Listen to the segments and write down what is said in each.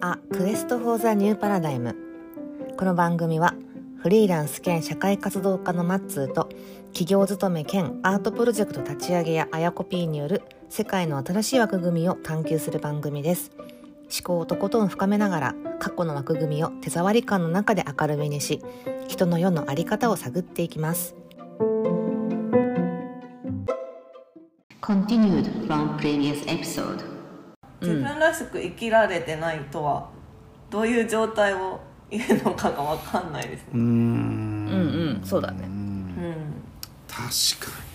あ Quest for the New Paradigm。この番組はフリーランス兼社会活動家のマッツーと企業勤め兼アートプロジェクト立ち上げやあやこ P による世界の新しい枠組みを探求する番組です。思考をとことん深めながら過去の枠組みを手触り感の中で明るみにし人の世の在り方を探っていきます。Continued from previous episode. 自分らしく生きられてないとはどういう状態を言うのかが分かんないですね。うーん。うんうんそうだね。うん。確かに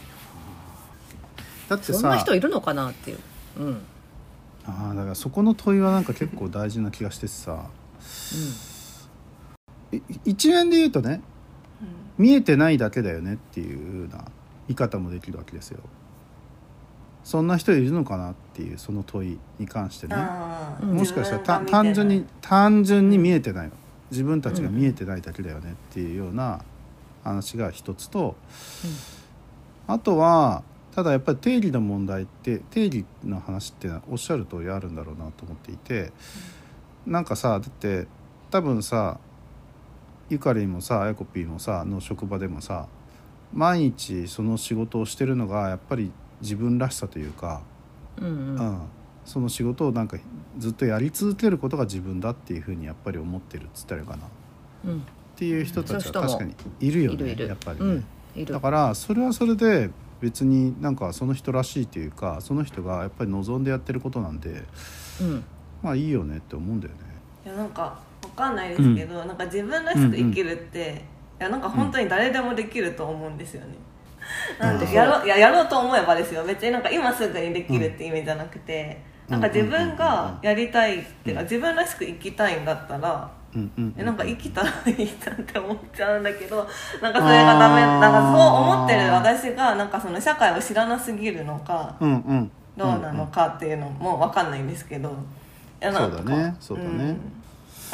な。だってそんなさ人いるのかなっていう。うん。あーだからそこの問いはなんか結構大事な気がしてさ。い一面で言うとね見えてないだけだよねっていうような言い方もできるわけですよそんな人いるのかなっていうその問いに関してね。もしかしたら単純に単純に見えてないの。自分たちが見えてないだけだよねっていうような話が一つと、あとはただやっぱり定義の問題って定義の話っておっしゃる通りあるんだろうなと思っていて、なんかさだって多分さゆかりんもさあやこぴーもさの職場でもさ毎日その仕事をしてるのがやっぱり自分らしさというか、うんうん。うん、その仕事をなんかずっとやり続けることが自分だっていうふうにやっぱり思ってるっつったらいいかな。っうん。ていう人たちは確かにいるよね。いるいる。やっぱりね、うん。いる。だからそれはそれで別になんかその人らしいというかその人がやっぱり望んでやってることなんでうん。まあいいよねって思うんだよね。いやなんか分かんないですけど、なんか自分らしく生きるって、いやなんか本当に誰でもできると思うんですよね、なんでやろういややろうと思えばですよ。別になんか今すぐにできるって意味じゃなくて、なんか自分がやりたいっていうか、自分らしく生きたいんだったらえなんか生きたらいいじゃんって思っちゃうんだけどなんかそれがダメなんかそう思ってる私がなんかその社会を知らなすぎるのかどうなのかっていうのも分かんないんですけど。そうだね。そうだね。ん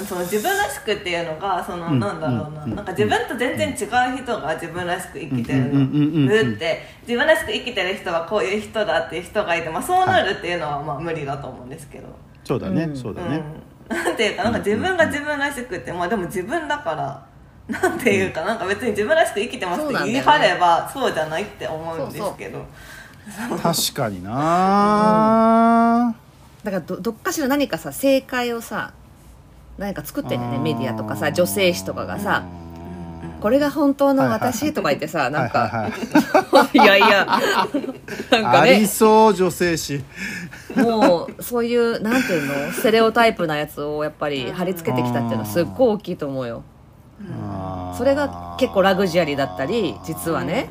その自分らしくっていうのがその、うん。なんだろうな,、うん。なんか自分と全然違う人が自分らしく生きてるうん。うん。うん。うん。うん。のって。自分らしく生きてる人はこういう人だっていう人がいて、まあ、そうなるっていうのはまあ無理だと思うんですけど、そうだね、うん。そうだね、うん、なんていうかなんか自分が自分らしくってまあでも自分だからなんていうかなんか別に自分らしく生きてますって言い張ればそうじゃないって思うんですけど。確かになだからどどっかしら何かさ正解をさ何か作ってんだよねメディアとかさ女性誌とかがさこれが本当の私とか言ってさなんはいはい。かはい いやいやなんかありねそう女性誌。もうそういうなんていうの？ステレオタイプなやつをやっぱり貼り付けてきたっていうのはすっごい大きいと思うよ。それが結構ラグジュアリーだったり実はね。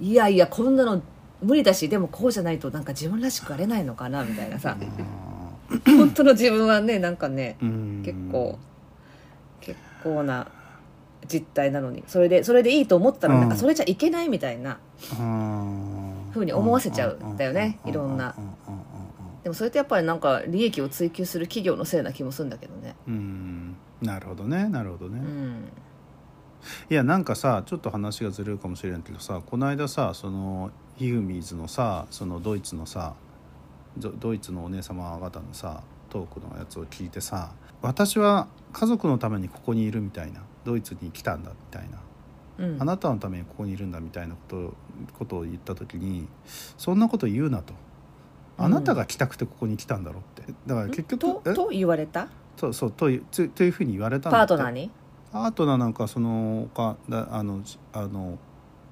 いやいやこんなの無理だしでもこうじゃないとなんか自分らしくあれないのかなみたいなさ 本当の自分はねなんかねうん。結構結構な実態なのにそれでそれでいいと思ったらうん。なんかそれじゃいけないみたいなうん。ふうに思わせちゃうんだよねいろんな。でもそれってやっぱりなんか利益を追求する企業のせいな気もするんだけどね。うん。なるほどねなるほどね、うん。いやなんかさちょっと話がずれるかもしれないけどさこの間さそのヒグミーズのさそのドイツのさドドイツのお姉様方のさトークのやつを聞いてさ私は家族のためにここにいるみたいなドイツに来たんだみたいな、うん。あなたのためにここにいるんだみたいなことことを言った時にそんなこと言うなと。あなたが来たくてここに来たんだろうって。だから結局え？とと言われた？そうそうというつというふうに言われたパートナーに？パートナーなんかそのかだあのじあの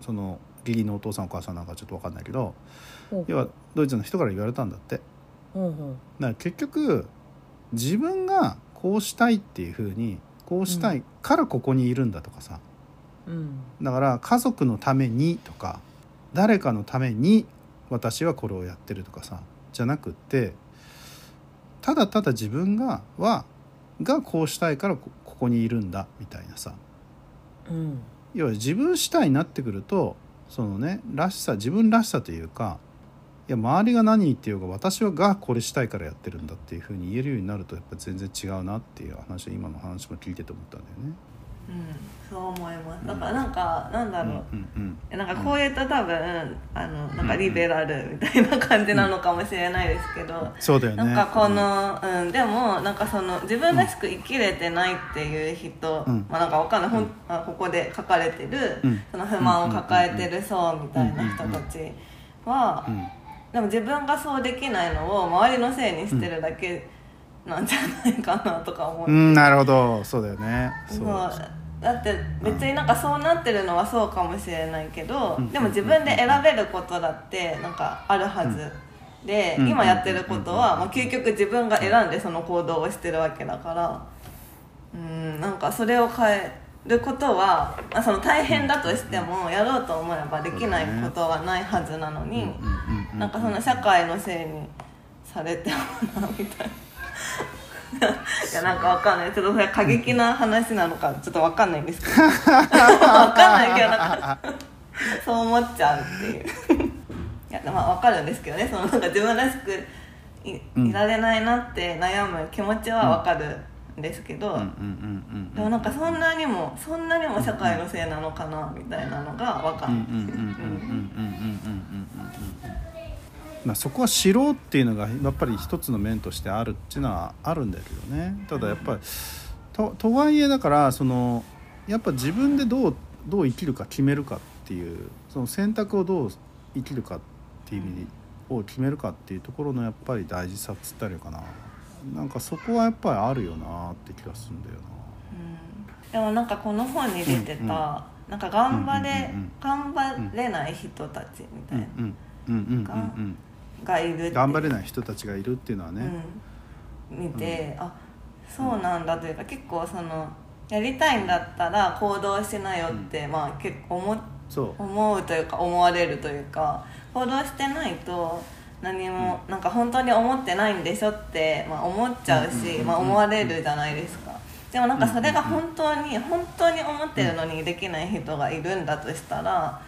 その義理のお父さんお母さんなんかちょっと分かんないけど要はドイツの人から言われたんだって。だかほうほら結局自分がこうしたいっていうふうにこうしたいからここにいるんだとかさ。ううん。だから家族のためにとか誰かのために私はこれをやってるとかさじゃなくってただただ自分がはがこうしたいからこここにいるんだみたいなさ。うん。要は自分主体になってくるとそのねらしさ自分らしさというかいや周りが何言ってようが私はがこれしたいからやってるんだっていうふうに言えるようになるとやっぱ全然違うなっていう話今の話も聞いてて思ったんだよね。そう思います。だからなんかなんだろう、うんうんなんかこういうと多分あのなんかリベラルみたいな感じなのかもしれないですけど、そうだよね。なんかこの、うん、でもなんかその自分らしく生きれてないっていう人、うん。まあなんかわかんない、ほんあここで書かれてる、うん。その不満を抱えてる層みたいな人たちは、うん。でも自分がそうできないのを周りのせいにしてるだけなんじゃないかなとか思って、うんなるほど。そうだよね。そう。だって別になんかそうなってるのはそうかもしれないけど、うん。でも自分で選べることだってなんかあるはず、で、うん。今やってることは、まあ、究極自分が選んでその行動をしてるわけだからうんなんかそれを変えることは、まあ、その大変だとしてもやろうと思えばできないことはないはずなのに、なんかその社会のせいにされてもなみたいな。いやなんかわかんない。ちょっとそれ過激な話なのかちょっとわかんないんですけど。わかんないけどなんかそう思っちゃうっていう。いやまあわかるんですけどね。そのなんか自分らしくいうん。いられないなって悩む気持ちはわかるんですけど、でもなんかそんなにもそんなにも社会のせいなのかなみたいなのがわかんないまあそこは知ろうっていうのがやっぱり一つの面としてあるっていうのはあるんだけどね。ただやっぱりととはいえだからそのやっぱ自分でどうどう生きるか決めるかっていうその選択をどう生きるかっていう意味を決めるかっていうところのやっぱり大事さっつったらいいかな。なんかそこはやっぱりあるよなって気がするんだようん。でもなんかこの本に出てた、うんうん。なんか頑張れ、うんうんうんうん。頑張れない人たちみたいな。うんうんうんうんうんな、がいる頑張れない人たちがいるっていうのはね、うん、見て、あそうなんだというか結構そのやりたいんだったら行動しなよって、まあ結構思思うというか思われるというか行動してないと何もなんか本当に思ってないんでしょって、まあ、思っちゃうし、まあ、思われるじゃないですか。でもなんかそれが本当に本当に思ってるのにできない人がいるんだとしたら、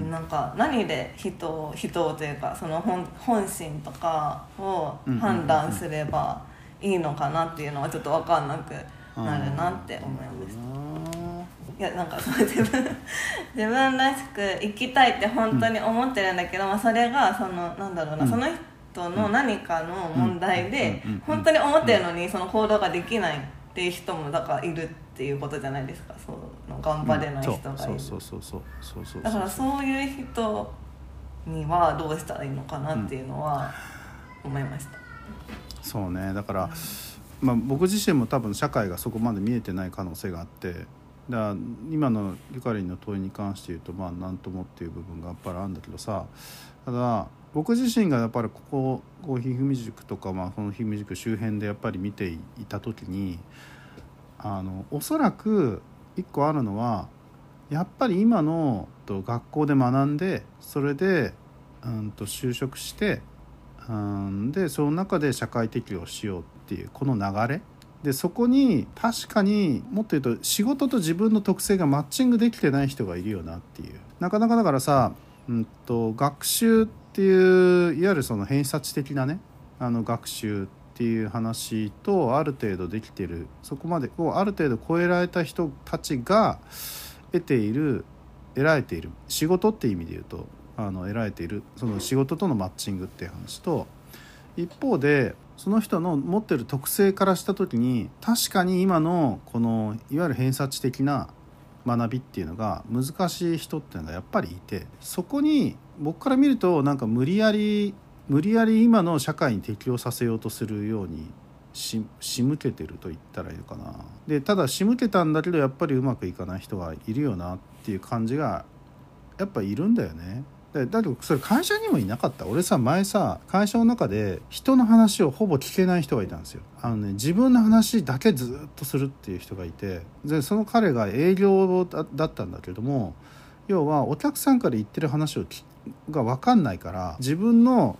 うん。なんか何で人を人をというかその本本心とかを判断すればいいのかなっていうのはちょっと分かんなくなるなって思いました。いやなんか自分自分らしく生きたいって本当に思ってるんだけど、まあ、それがそのなんだろうな、うん。その人の何かの問題で本当に思ってるのにその行動ができないっていう人もだからいるっていうことじゃないですかその頑張れない人がいる、そうそうそうそうそうそうそう。だからそういう人にはどうしたらいいのかなっていうのは思いました、そうね。だから、まあ、僕自身も多分社会がそこまで見えてない可能性があってだ今のゆかりんの問いに関して言うとまあ何ともっていう部分がやっぱりあるんだけどさただ僕自身がやっぱりこここうひふみ塾とか、まあ、このひふみ塾周辺でやっぱり見ていた時にあのおそらく一個あるのはやっぱり今のと学校で学んでそれでうんと就職してうんでその中で社会適応しようっていうこの流れ。でそこに確かにもっと言うと仕事と自分の特性がマッチングできてない人がいるよなっていう。なかなかだからさ、うん、と学習っていういわゆるその偏差値的なねあの学習っていう話とある程度できてる。そこまでをある程度超えられた人たちが得ている得られている。仕事っていう意味で言うとあの得られているその仕事とのマッチングっていう話と一方でその人の持ってる特性からした時に確かに今のこのいわゆる偏差値的な学びっていうのが難しい人っていうのがやっぱりいてそこに僕から見るとなんか無理やり無理やり今の社会に適応させようとするようにし仕向けてると言ったらいいのかな。でただ仕向けたんだけどやっぱりうまくいかない人がいるよなっていう感じがやっぱいるんだよね。でだけどそれ会社にもいなかった。俺さ前さ会社の中で人の話をほぼ聞けない人がいたんですよ。あのね自分の話だけずっとするっていう人がいてでその彼が営業だったんだけども要はお客さんから言ってる話をが分かんないから自分の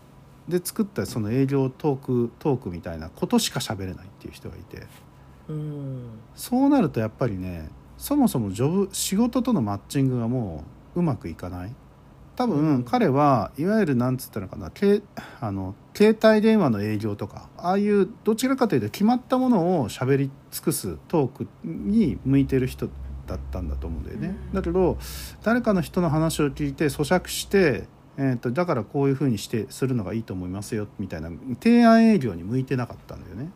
で作ったその営業トークトークみたいなことしか喋れないっていう人がいて。うん。そうなるとやっぱりねそもそもジョブ仕事とのマッチングがもううまくいかない。多分彼はいわゆるなんつったのかなけあの携帯電話の営業とかああいうどちらかというと決まったものを喋り尽くすトークに向いてる人だったんだと思うんだよね。うん。だけど誰かの人の話を聞いて咀嚼して、えー、とだからこういうふうにしてするのがいいと思いますよみたいな提案営業に向いてなかったんだよね。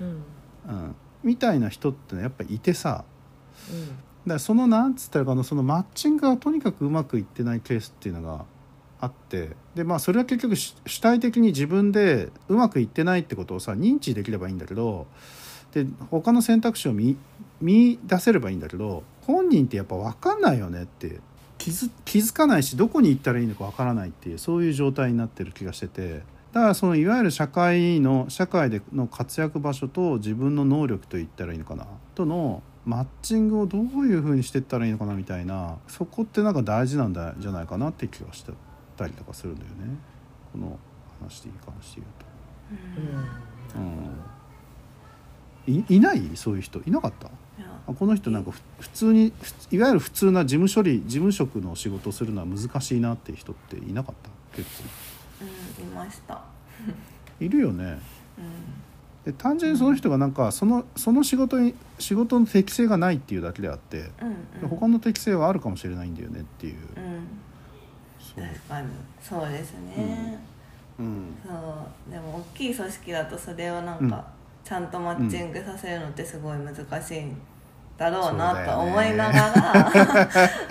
うん。うん、みたいな人ってのはやっぱいてさ。うん。だからそのなんつったらかなそのマッチングがとにかくうまくいってないケースっていうのがあって。でまあそれは結局主主体的に自分でうまくいってないってことをさ認知できればいいんだけどで他の選択肢を見見出せればいいんだけど本人ってやっぱ分かんないよねって気づ気づかないしどこに行ったらいいのか分からないっていうそういう状態になってる気がしてて。だからそのいわゆる社会の社会での活躍場所と自分の能力と言ったらいいのかな。とのマッチングをどういうふうにしていったらいいのかなみたいなそこってなんか大事なんだじゃないかなって気がしてたりとかするんだよね。この話に関して言うと。うん、いいない？そういう人。いなかった？この人なんかふ普通にいわゆる普通な事務処理事務職の仕事をするのは難しいなっていう人っていなかった？結構。うんいました。いるよね。うん。で単純にその人がなんかそのその仕事に仕事の適性がないっていうだけであってうんうん。他の適性はあるかもしれないんだよねっていう。うん。確かに。そうですね、うん、そう。でも大きい組織だとそれをなんうん。かちゃんとマッチングさせるのってすごい難しいんだろうなと思いながら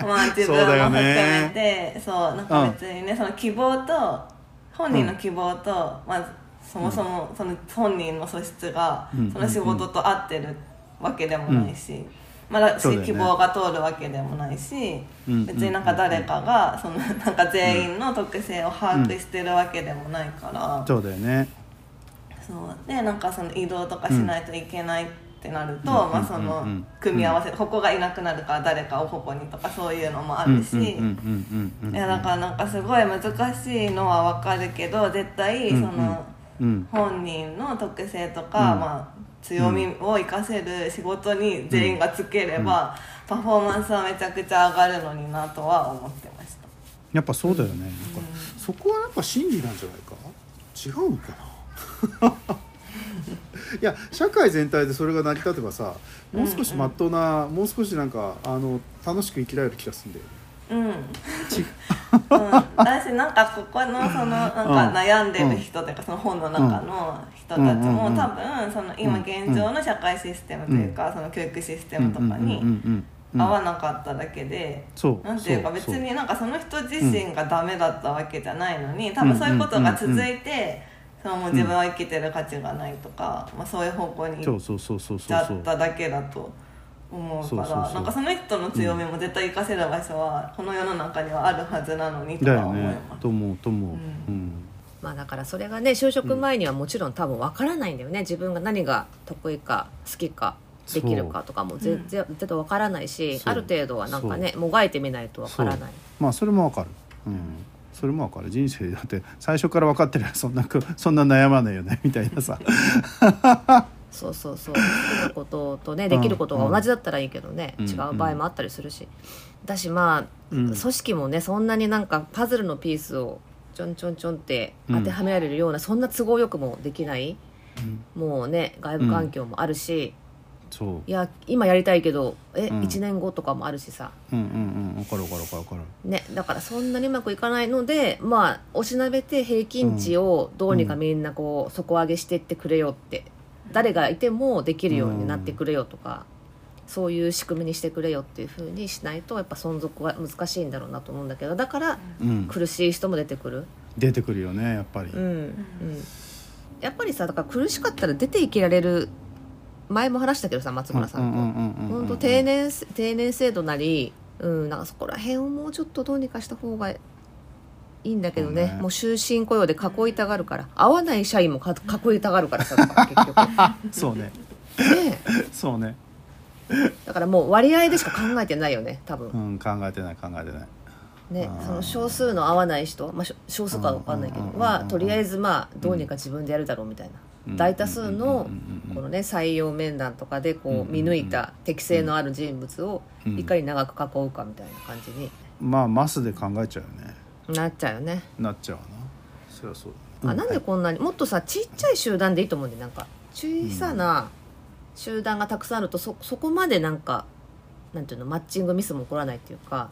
まあ自分も含ねめてそうなんか別にねその希望と本人の希望と、まずそもそもその本人の素質がうん。その仕事と合ってるわけでもないし、まだそうだよね。希望が通るわけでもないし、うん。別になんか誰かがそのなんか全員の特性を把握してるわけでもないから、そうだよねそうでなんかその移動とかしないといけないってなると、うんまあ、そのうんうん。組み合わせ、ここがいなくなるから誰かをここにとかそういうのもあるし、だからなんかすごい難しいのはわかるけど絶対そのうん本人の特性とか、うん。まあ、強みを生かせる仕事に全員がつければ、パフォーマンスはめちゃくちゃ上がるのになとは思ってました。やっぱそうだよね、なんかそこはやっぱ真理なんじゃないか？違うのかな？いや社会全体でそれが成り立てばさもう少しまっとうな、もう少しなんかあの楽しく生きられる気がするんだよね。うん、うん、私なんかここのそのなんか悩んでる人というかその本の中の人たちうん。うん。うん。うん。も多分その今現状の社会システムというかその教育システムとかうんうんにうんうんうん。合わなかっただけでそう。なんていうか別になんかその人自身がダメだったわけじゃないのに多分そういうことが続いてそのもう自分は生きてる価値がないとかまあそういう方向に行っそうそうそうそうちそう。そうゃっただけだと思うかそうそうそう。らなんかその人の強みも絶対活かせる場所はこの世の中にはあるはずなのにとは思います。と思うと思う、ううん。んまあだからそれがね就職前にはもちろん多分わからないんだよね。自分が何が得意か好きかできるかとかも全然絶対わからないしそう。ある程度はなんかねもがいてみないとわからない。まあそれもわかる。うんそれもわかる。人生だって最初から分かってりゃそんなく そんな悩まないよねみたいなさ。そうそうそう。好きなこととねできることが同じだったらいいけどね、うん。違う場合もあったりするし。だしまあ、うん。組織もねそんなになんかパズルのピースをちょんちょんちょんって当てはめられるような、そんな都合よくもできない。もうね外部環境もあるし、そう。いや今やりたいけどえ、うん。1年後とかもあるしさ。うんうんうん。分かる分かる分かる分かる。ね、だからそんなにうまくいかないのでまあおしなべて平均値をどうにかみんなこう底上げしていってくれよって、誰がいてもできるようになってくれよとか、そういう仕組みにしてくれよっていうふうにしないとやっぱ存続は難しいんだろうなと思うんだけどだからうん。苦しい人も出てくる、出てくるよねやっぱり、うんうん、やっぱりさだから苦しかったら出ていけられる前も話したけどさ松村さんと。本当定年定年制度なり、うん、なんかそこら辺をもうちょっとどうにかした方がいいんだけどね。ね。もう終身雇用で囲いたがるから。合わない社員もか 囲いたがるからさ 結局。そうね。ねそうね。えだからもう割合でしか考えてないよね多分。うん考えてない考えてない。ねその少数の合わない人、まあ、少数かは分かんないけどはとりあえずまあどうにか自分でやるだろうみたいな。うん。大多数のこのね採用面談とかでこう見抜いた適性のある人物をうん。いかに長く囲うかみたいな感じに。まあマスで考えちゃうよね。なっちゃうよね、なっちゃうわな。そりゃそう。あなんでこんなにもっとさちっちゃい集団でいいと思うんでなんか小さな集団がたくさんあるとそそこまでなんかなんていうのマッチングミスも起こらないっていうか。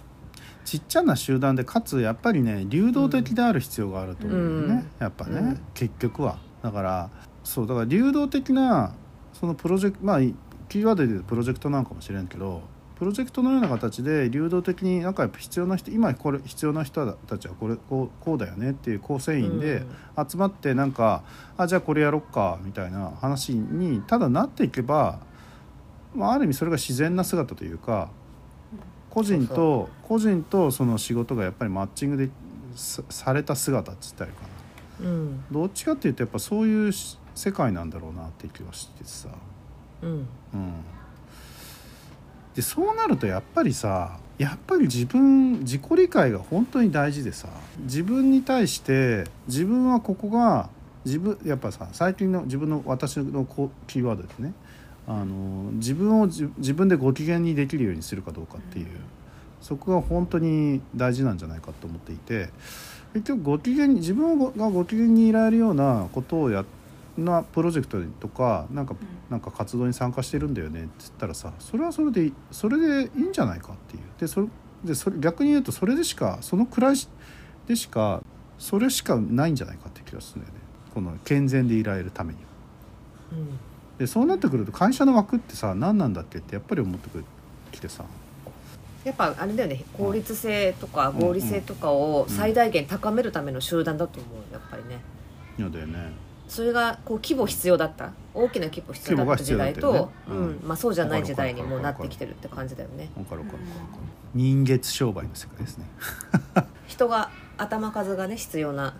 ちっちゃな集団でかつやっぱりね流動的である必要があると思うよね、うん。やっぱね、うん。結局は。だからそうだから流動的なそのプロジェクトまあキーワードで言うとプロジェクトなのかもしれんけどプロジェクトのような形で流動的になんかやっぱ必要な人今これ必要な人たちはこれこうこうだよねっていう構成員で集まってなんか、あじゃあこれやろっかみたいな話にただなっていけば、まあ、ある意味それが自然な姿というか個人と個人とその仕事がやっぱりマッチングでさされた姿っつったらいいかな。うん。どっちかっていうとやっぱそういうし世界なんだろうなって気はしてさ、うん。うん、でそうなるとやっぱりさやっぱり自分自己理解が本当に大事でさ自分に対して自分はここが自分やっぱさ最近の自分の私のこうキーワードでねあの自分を自自分でご機嫌にできるようにするかどうかっていう、そこが本当に大事なんじゃないかと思っていて結局ご機嫌に自分がご機嫌にいられるようなことをやなプロジェクトとかなんかなんか活動に参加してるんだよねって言ったらさそれはそれでそれでいいんじゃないかっていう。でそれでそれ逆に言うとそれでしかそのくらいしでしかそれしかないんじゃないかって気がするんだよね。この健全でいられるためには。うん。でそうなってくると会社の枠ってさ何なんだっけってやっぱり思ってくるきてさ。やっぱあれだよね効率性とか合理性とかを最大限高めるための集団だと思うやっぱりね。そうだよねそれがこう規模必要だった？大きな規模必要だった時代と、ねうんまあ、そうじゃない時代にもうなってきてるって感じだよね。人月商売の世界ですね。人が頭数がね必要な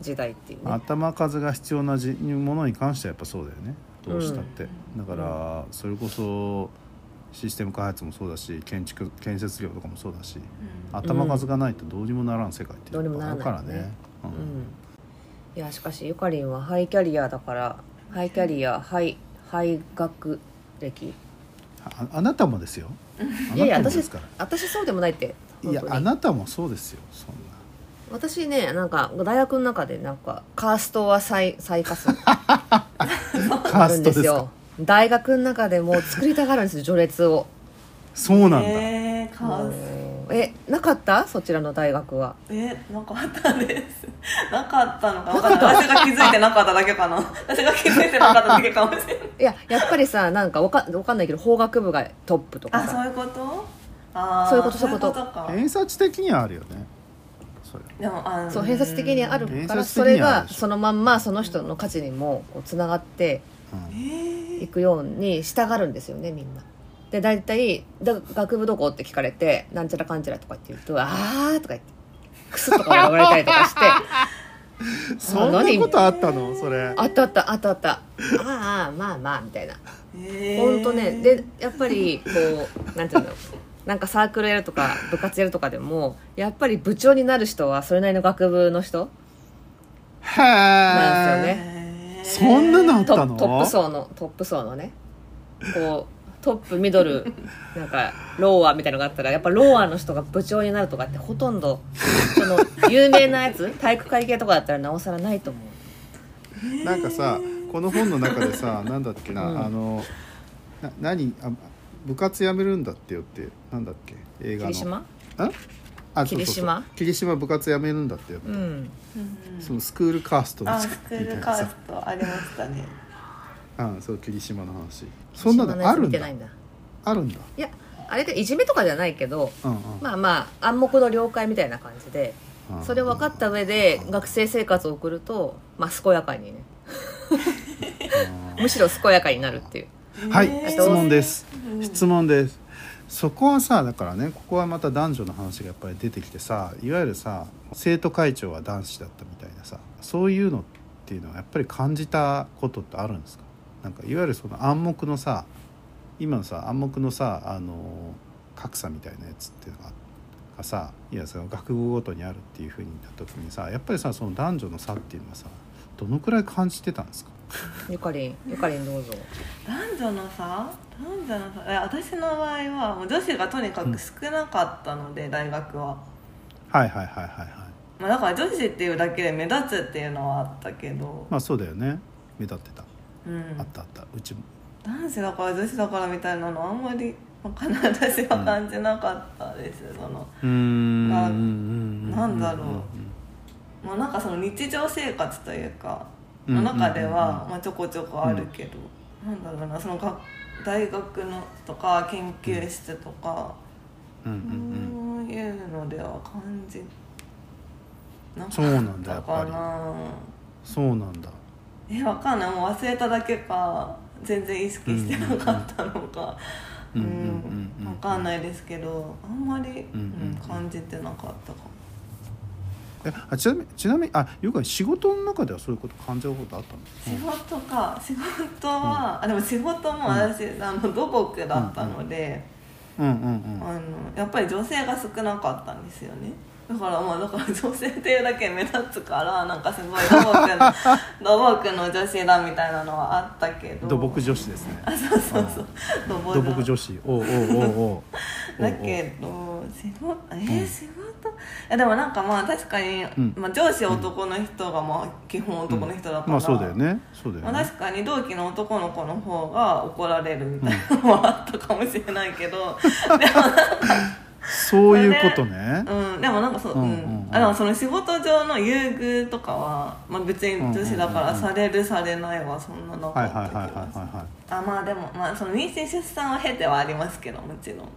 時代っていうね。頭数が必要なじものに関してはやっぱそうだよね。どうしたって、だからそれこそシステム開発もそうだし建築建設業とかもそうだし、頭数がないとどうにもならん世界ってどうにもならないあるからねうんいやしかしゆかりんはハイキャリアだからハイキャリアハイハイ学歴。ああなたもですよ。あ いやいや私なたもですから。私そうでもないっていや本当に。あなたもそうですよそんな。私ねなんか大学の中でなんかカーストは最最下層カあーるストですか？んですよ。大学の中でもう作りたがるんですよ序列をそうなんだ、えー、カもうオス。えなかった？そちらの大学は。えなかったです。なかったのか分かんない。私が気づいてなかっただけかな。私が気づいてなかっただけかもしれない。いややっぱりさなんかわかわかんないけど法学部がトップとかあそうさいうこと？あーそういうことそういうことか。偏差値的にはあるよね。それ。でもあのそう偏差値的にあるからそれがそのまんまその人の価値にもこうつながっていくように従うんですよねみんな。で大体だ「学部どこ?」って聞かれて「なんちゃらかんちゃら」とかって言うと「あー」とか言ってクスッとか笑われたりとかして。そんなことあったの？それ。あったあったあったあった。ああまあまあみたいな。えー。ほんとね。でやっぱりこうなんていうのなんかサークルやるとか部活やるとかでもやっぱり部長になる人はそれなりの学部の人？へなんですよね。えー。そんなのあっトたの？トップ層のトップ層のね。こうトップミドルなんかローアーみたいのがあったらやっぱローアーの人が部長になるとかってほとんどその有名なやつ体育会系とかだったらなおさらないと思う。なんかさこの本の中でさなんだっけな、うん。あのな何あ部活やめるんだってよってなんだっけ映画の。霧島？んあそうそうそう。霧島？霧島部活やめるんだってよって、うん。うん。そのスクールカーストあみスクールカーさストありましたねあそう霧島の話。そんなのあるんだ。あるんだ。いやあれでいじめとかじゃないけどうんうん、まあまあ暗黙の了解みたいな感じでうんそれを分かった上で学生生活を送るとまあ健やかにね。むしろ健やかになるっていう。はいえー質問です。質問です。そこはさだからねここはまた男女の話がやっぱり出てきてさいわゆるさ生徒会長は男子だったみたいなさそういうのっていうのはやっぱり感じたことってあるんですか？なんかいわゆるその暗黙のさ今のさ暗黙のさあの格差みたいなやつっていうのががさいやその学部ごとにあるっていうふうになった時にさやっぱりさその男女の差っていうのはさどのくらい感じてたんですか？ゆかりんゆかりんどうぞ。男女の差？男女の差？私の場合はもう女子がとにかく少なかったので、大学は。はいはいはいはいはい。まあ、だから女子っていうだけで目立つっていうのはあったけど、まあそうだよね。目立ってた、うん。あったあった。うちも。男子だから女子だからみたいなのあんまりわかんない。私は感じなかったです、そのうーん。まあうん。うん。うん。なんだろう。まあなんかその日常生活というかの中ではまあちょこちょこあるけど、なんだろうなその学大学のとか研究室とか、うん。うん。うん。そういうのでは感じなかそうなんだったかやっなそうなんだえわかんない。もう忘れただけか全然意識してなかったのか。ううんうん。うんうんんわかんないですけどあんまり、うんうんうん。感じてなかったかも。えあちなみにちなみにあよく仕事の中ではそういうこと感じたことあったんです仕事か。仕事は、あでも仕事も私、あの土木だったので、うんうんうん。あのやっぱり女性が少なかったんですよねだからまあだから女性っていうだけ目立つからなんかすごい土木の土木の女子だみたいなのはあったけど。土木女子ですね。あそうそうそう。土木女子。おうおうおう だけど仕事えー仕事？いやでもなんかまあ確かに、ん。まあ、上司男の人がまあ基本男の人だから、まあそうだよね。そうだよまあ、ね確かに同期の男の子の方が怒られるみたいなのもあったかもしれないけど、そういうことね。うん、でもなんかそう、うんうん。うんうん。あでもその仕事上の優遇とかは、まあ、別に女子だからされるされないはそんななかったはいはいはいはい気がするあまあでも、まあ、その妊娠出産は経てはありますけどもちろん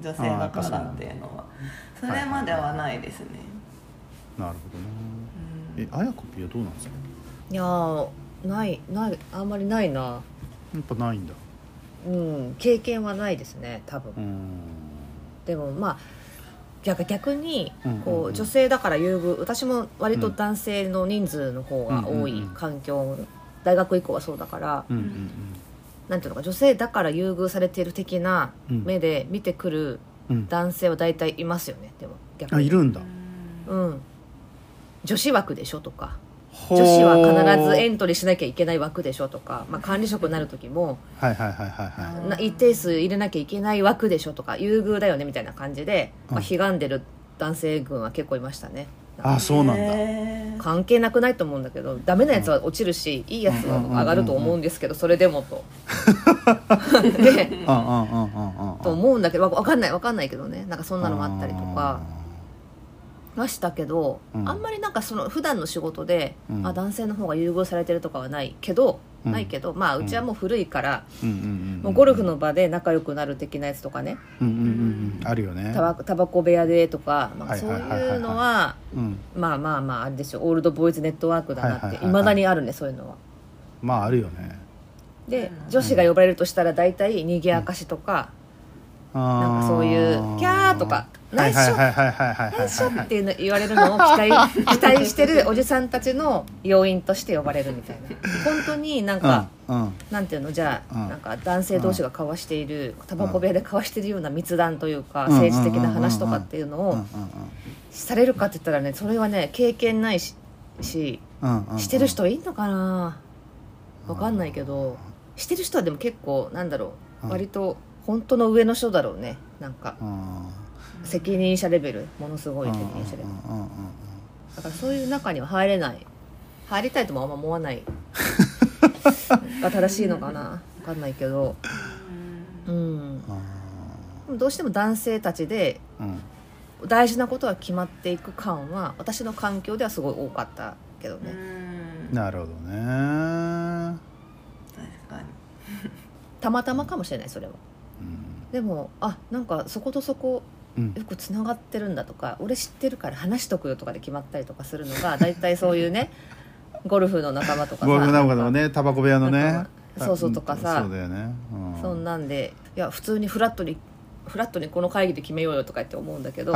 女性だからっていうのは。それまではないですね、なるほどね。えあやこぴはどうなんですか？いやーないないあんまりないな。やっぱないんだ。うん経験はないですね多分、うんでもまあ逆逆にこう女性だから優遇私も割と男性の人数の方が多い環境大学以降はそうだからうんうんなんていうのか女性だから優遇されている的なうん。目で見てくる男性は大体いますよね。でも逆に。あいるんだ。うん。女子枠でしょとか女女子は必ずエントリーしなきゃいけない枠でしょとか、まあ、管理職になる時もはいはいはいはいはい。な一定数入れなきゃいけない枠でしょとか優遇だよねみたいな感じで、まあ、うん。悲願でる男性軍は結構いましたね。あそうなんだ。関係なくないと思うんだけどダメなやつは落ちるし、いいやつは上がると思うんですけどそれでもと。でうんうんうんうんうん。と思うんだけどわわかんないわかんないけどね。なんかそんなのもあったりとかはしたけど、うん。あんまりなんかその普段の仕事で、うん。あ男性の方が優遇されてるとかはないけど、うん。ないけどまあうちはもう古いから、うんうんうんうん。もうゴルフの場で仲良くなる的なやつとかね。うんうんうんうん。あるよね。タバタバコ部屋でとか、まあ、はいそうはいうのはうん。まあまあまああれですよオールドボーイズネットワークだなってはいまだにあるねそういうのは。まああるよね。でうん。女子が呼ばれるとしたら大体にぎやかしとか、なんかそういう「キャー」とか「ナイスショット!」はいはいはいはいはい。ナイスショットはいっていうの言われるのを期待 期待してるおじさんたちの要因として呼ばれるみたいな。本当になんか、うんうん。なんていうの？じゃあ、うん。なんか男性同士が交わしているタバコ部屋で交わしているような密談というか、うん。政治的な話とかっていうのをされるかって言ったらねそれはね経験ないしししてる人いんのかな？わかんないけどしてる人はでも結構なんだろう、うん。割と本当の上の人だろうね。なんか。うん責任者レベルものすごい責任者レベル。だからそういう中には入れない。入りたいともあんま思わない。が正しいのかな。分かんないけど。うん。うんどうしても男性たちでうん。大事なことが決まっていく感は私の環境ではすごい多かったけどうね、ん。なるほどね。確かに。たまたまかもしれないそれは。うん。でもあなんかそことそこうんよくつながってるんだとか俺知ってるから話しとくよとかで決まったりとかするのが大体そういうね ゴルフの仲間とかさ。ゴルフ仲間のねタバコ部屋のね。そうそうとかさ。そうだよね。うん。そんなんでいや普通にフラットにフラットにこの会議で決めようよとかって思うんだけど、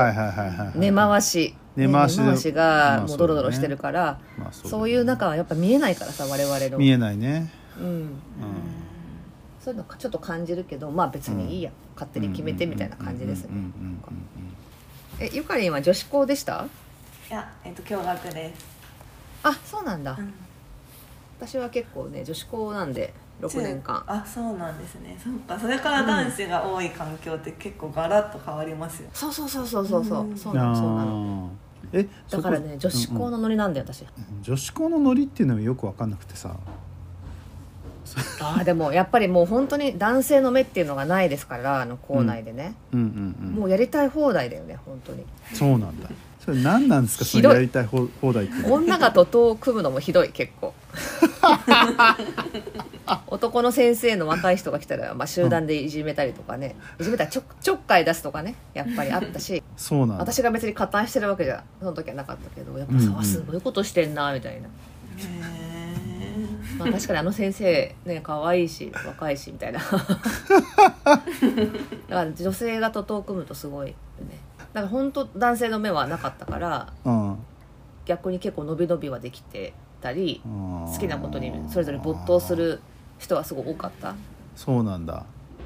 根回し。根回しがもうドロドロしてるから、まあそうだよね。そういう中はやっぱ見えないからさ我々の。見えないね。うん、うんそういうのちょっと感じるけどまあ別にいいや、勝手に決めてみたいな感じですね。うんうんうんえゆかりんは女子校でしたいやえっと共学です、あそうなんだ、うん私は結構ね女子校なんで6年間あそうなんですねそっかそれから男子が多い環境って結構ガラッと変わりますよ、そうそうそうそうそうそううんそうなのそうなのあえだからね女子校のノリなんだよ私、うん女子校のノリっていうのがよく分かんなくてさああでもやっぱりもう本当に男性の目っていうのがないですからあの校内でね、うん。うんうんもうやりたい放題だよね本当に。そうなんだ。それ何なんですかそひどい。のやりたい放放題って。いうのは女が徒党を組むのもひどい結構。男の先生の若い人が来たら、まあ、集団でいじめたりとかね、いじめたらちょちょっかい出すとかねやっぱりあったし。そうなんだ。私が別に加担してるわけじゃその時はなかったけどやっぱさ、うんうんすごいことしてんなみたいな、へまあ、確かにあの先生ね可愛いし若いしみたいな。だから女性が徒党を組むとすごいよね。だから本当男性の目はなかったからうん。逆に結構伸び伸びはできてたり好好きなことにそれぞれ没頭する人はすごい多かった。そうなんだ。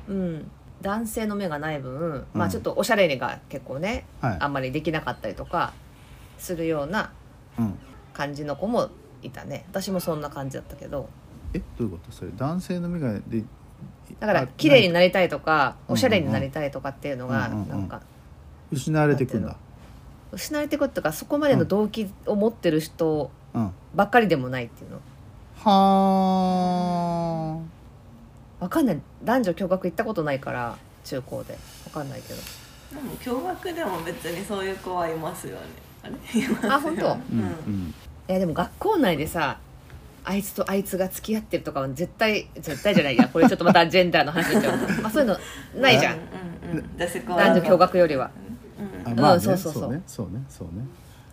うん。男性の目がない分、うん。まあちょっとおしゃれにが結構ね、はい。あんまりできなかったりとかするようなうん。感じの子もいたね。私もそんな感じだったけど。えどういうこと？それ男性の目がでだからあ綺麗になりたいとかうんおしゃれになりたいとかっていうのがうんうんうんなんか失われていくんだ。失われていくっていうかそこまでの動機を持ってる人うん。ばっかりでもないっていうの。はわかんない。男女共学行ったことないから中高で。わかんないけど。でも共学でも別にそういう子はいますよね。あれ？いますよあ本当？あうん。うんえでも学校内でさあいつとあいつが付き合ってるとかは絶対絶対じゃないや。これちょっとまたジェンダーの話になっちゃう。まあそういうのないじゃん。うんうん男女共学よりは。うんあまあねそうそうそう。ね。そうねそうね。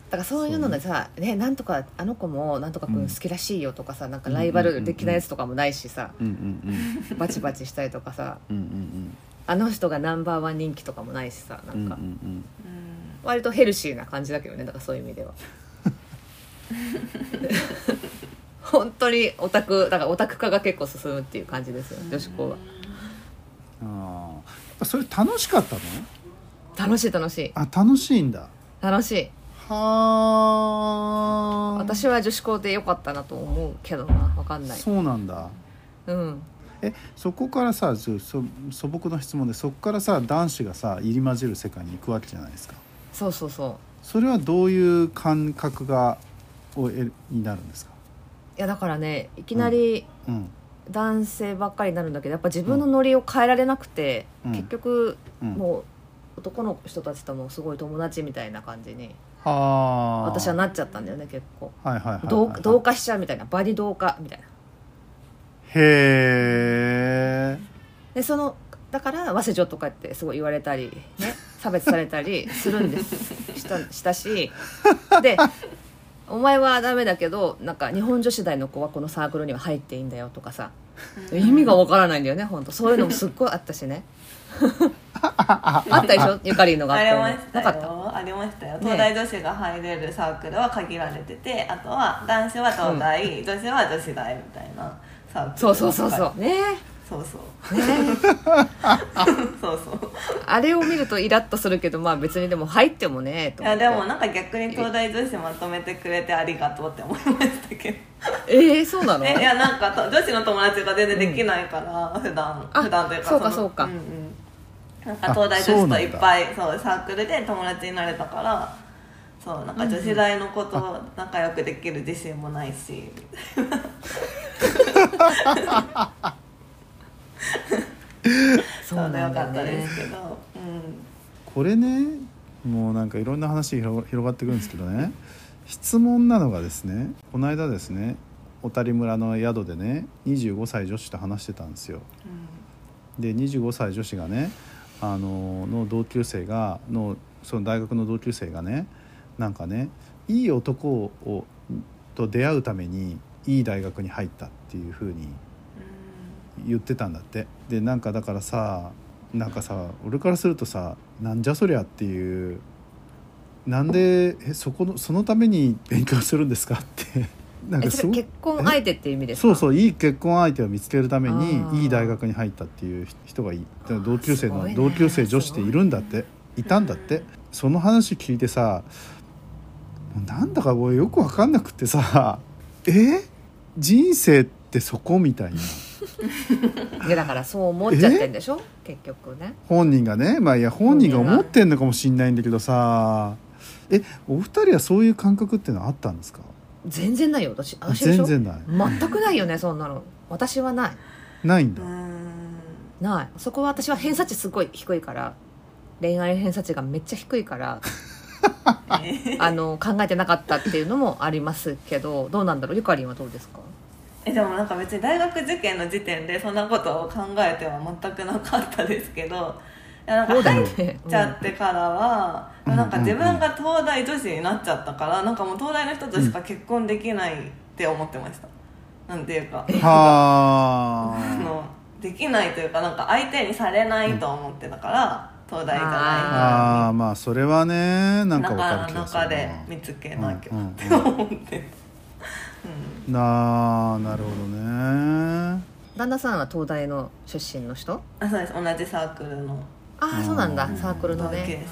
だからそういうのでさ、ね、なんとかあの子もなんとか君好きらしいよとかさ、なんかライバル的なやつとかもないしさ、うんうんバチバチしたりとかさうんうんうん。あの人がナンバーワン人気とかもないしさなうんうんんかうん。割とヘルシーな感じだけどねだからそういう意味では本当にオタクだからオタク化が結構進むっていう感じですよ女子校は。ああそれ楽しかったの？楽しい楽しい。あ楽しいんだ。楽しい。はあ私は女子校でよかったなと思うけどな分かんない。そうなんだ。うん。えそこからさそ素朴な質問でそこからさ男子がさ入り混じる世界に行くわけじゃないですか。そうそうそう。それはどういう感覚がを得になるんですか？いやだからねいきなりうん。男性ばっかりになるんだけどやっぱ自分のノリを変えられなくて、うん。結局うん。もう男の人たちともすごい友達みたいな感じにはあ私はなっちゃったんだよね結構。はいはい同同化しちゃうみたいな。場に同化みたいな。へえでそのだから早稲女とかってすごい言われたりね差別されたりするんです。したしたし。でお前はダメだけどなんか日本女子大の子はこのサークルには入っていいんだよとかさ。意味がわからないんだよね本当そういうのもすっごいあったしね。あったでしょ？ゆかりんの学ありましたよ。ありましたよ。ね東大女子が入れるサークルは限られててあとは男子は東大、女子は女子大みたいなサークル。そうそうそうそう。ねそうそう。ね。そうそう。あれを見るとイラッとするけどまあ別にでも入ってもねとい思って。やでもなんか逆に東大女子まとめてくれてありがとうって思いましたけど。えー、そうなの？ね、いやなんかと女子の友達が全然できないから、普段あ普段というかのそうかそうか。んうん、なんか東大女子といっぱいそうサークルで友達になれたからそうなんか女子大の子と仲良くできる自信もないし、そうなよよかったでねすけど、うん、これねもうなんかいろんな話広が広がってくるんですけどね。質問なのがですねこの間ですね小谷村の宿でね25歳女子と話してたんですよ。で25歳女子がねあのの同級生がのその大学の同級生がねなんかねいい男をと出会うためにいい大学に入ったっていうふうに言ってたんだって。でなんかだからさなんかさ俺からするとさなんじゃそりゃっていうなんでえそこのそのために勉強するんですかって。なんか結婚相手っていう意味ですか？そうそういい結婚相手を見つけるためにいい大学に入ったっていう人がい同級生の、ね。同級生女子ってい。るんだって。いたんだって。その話聞いてさもうなんだか俺よく分かんなくってさえ？人生ってそこみたいないやだからそう思っちゃってんでしょ？結局ね。本人がね。まあいや本人が思ってんのかもしんないんだけどさ。えお二人はそういう感覚っていうのはあったんですか？全然ないよ。私私でしょ？全然ない。全くないよねそんなの。私はない。ないんだ。うーん。ない。そこは私は偏差値すごい低いから。恋愛偏差値がめっちゃ低いから。あの考えてなかったっていうのもありますけどどうなんだろう？ゆかりんはどうですか？えでもなんか別に大学受験の時点でそんなことを考えては全くなかったですけどいやなんか入っちゃってからは、うん。なんか自分が東大女子になっちゃったからなんかもう東大の人としか結婚できないって思ってました、なんていうか。あ。はのできないというかなんか相手にされないと思ってたから、東大じゃあなあーまあそれはねなんいかわかる中気がするな。中で見つけなきゃうんうんって思って、なあなるほどね。旦那さんは東大の出身の人？あそうです。同じサークルの。ああそうなんだ。うん。サークルのね。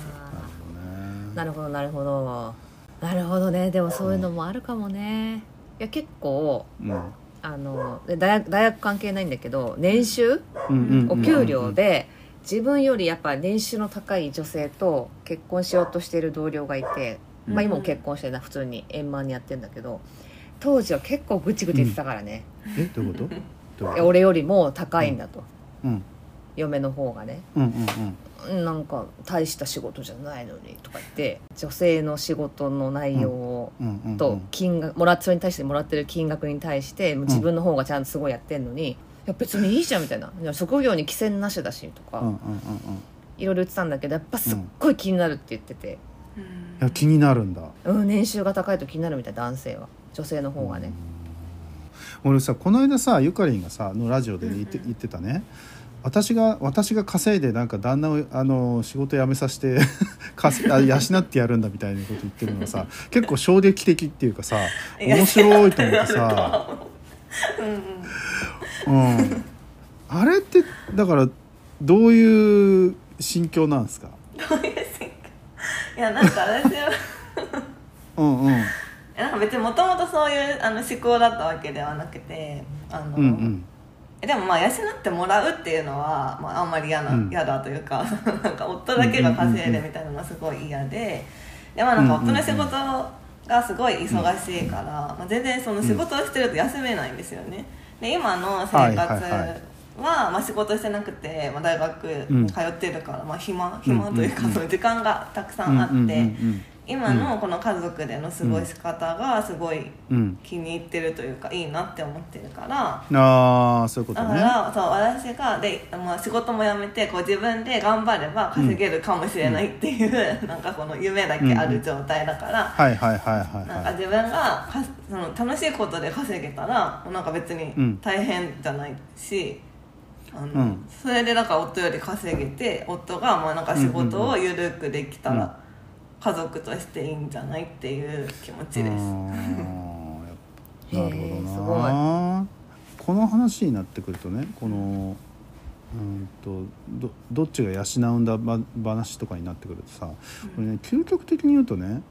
生。なるほどなるほどなるほど。ね。でもそういうのもあるかもね。いや結構うん。あので大学大学関係ないんだけど年収？うんうんうんお給料で自分よりやっぱ年収の高い女性と結婚しようとしてる同僚がいて、まあ、今も結婚してな普通に円満にやってんだけど当時は結構ぐちぐち言ってたからね、えどういうこと？どういういこと？や俺よりも高いんだと、うん。嫁の方がね。うんうんうん。なんか大した仕事じゃないのにとか言って女性の仕事の内容をうん。うんうんと金額もらっそれに対してもらってる金額に対して自分の方がちゃんとすごいやってんのに、いや別にいいじゃんみたいな。いや職業に寄せなしだしとか、うんうんうんうん。いろいろ言ってたんだけどやっぱすっごい気になるって言ってて、うん。いや気になるんだ。うん、年収が高いと気になるみたい男性は女性の方がね、俺さこの間さゆかりんがさのラジオで言って言ってたね。私が私が稼いでなんか旦那をあの仕事辞めさせて 稼あ養ってやるんだみたいなこと言ってるのがさ結構衝撃的っていうかさ面白いと思ってさ、うんうんう。ん、あれってだからどういう心境なんですか？どういう性格いやなんか私は うんうんなんか別にもともとそういうあの思考だったわけではなくてあの、うんうん。でもまあ養ってもらうっていうのは、まあ、あんまり嫌な、うん。嫌だというか なんか夫だけが稼いでみたいなのはすごい嫌ででまあなんか夫の仕事がすごい忙しいから、まあ、全然その仕事をしてると休めないんですよね。で今の生活はまあ、仕事してなくて、まあ、大学に通ってるから、まあ、暇暇というか、その時間がたくさんあって、今のこの家族での過ごし方がすごい気に入ってるというかいいなって思ってるから。ああそういうことね。だから、そう私がで、まあ、仕事も辞めてこう自分で頑張れば稼げるかもしれないっていう、なんかこの夢だけある状態だから、はいはいはいはいなんかはい自分がかその楽しいことで稼げたらなんか別にうん。大変じゃないし、あのうん。それでなんか夫より稼げて夫がまあなんか仕事を緩くできたうん。ら家族としていいんじゃないっていう気持ちです。なるほどな。この話になってくるとね、このうんとどどっちが養うんだ話とかになってくるとさ、これね究極的に言うとね。